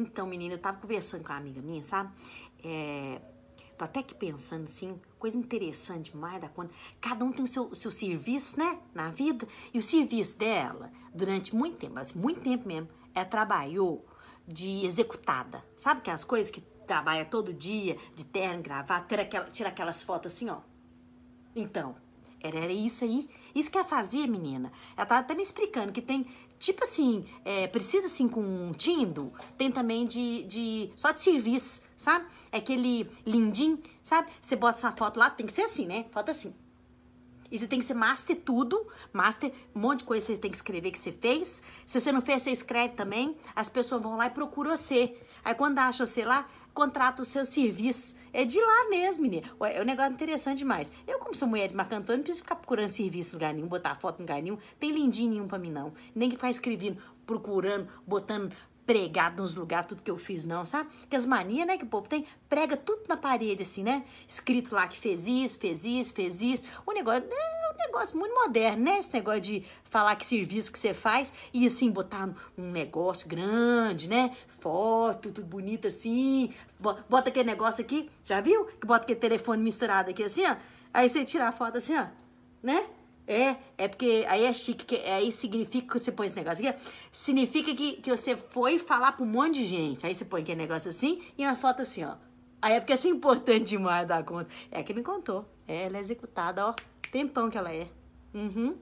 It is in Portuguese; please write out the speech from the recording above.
Então, menina, eu tava conversando com uma amiga minha, sabe? É, tô até aqui pensando assim, coisa interessante demais da conta. Cada um tem o seu, seu serviço, né? Na vida. E o serviço dela, durante muito tempo, assim, muito tempo mesmo, ela trabalhou de executada. Sabe aquelas coisas que trabalha todo dia, de terno, gravata, tira, aquela, tira aquelas fotos assim, ó. Então, era, era isso aí. Isso que ela fazia, menina. Ela tava até me explicando que tem, tipo assim, é, precisa assim com um tindo, tem também de, de. só de serviço, sabe? É aquele lindim, sabe? Você bota sua foto lá, tem que ser assim, né? Foto assim. E você tem que ser master tudo, master, um monte de coisa você tem que escrever que você fez. Se você não fez, você escreve também. As pessoas vão lá e procuram você. Aí quando acha você lá, contrata o seu serviço. É de lá mesmo, menina. É um negócio interessante demais. Eu, como sou mulher de Marcantonio, não preciso ficar procurando serviço em lugar nenhum, botar foto em lugar nenhum. Tem lindinho nenhum pra mim, não. Nem que ficar escrevendo, procurando, botando pregado nos lugares, tudo que eu fiz, não, sabe? Que as manias, né, que o povo tem, prega tudo na parede, assim, né? Escrito lá que fez isso, fez isso, fez isso. O negócio é um negócio muito moderno, né? Esse negócio de falar que serviço que você faz e, assim, botar um negócio grande, né? Foto, tudo bonito assim. Bota aquele negócio aqui, já viu? Que bota aquele telefone misturado aqui, assim, ó. Aí você tira a foto assim, ó, né? É, é porque aí é chique, que, aí significa que você põe esse negócio aqui, significa que, que você foi falar pra um monte de gente. Aí você põe aquele negócio assim e uma foto assim, ó. Aí é porque é importante demais dar conta. É que me contou. É, ela é executada, ó. Tempão que ela é. Uhum.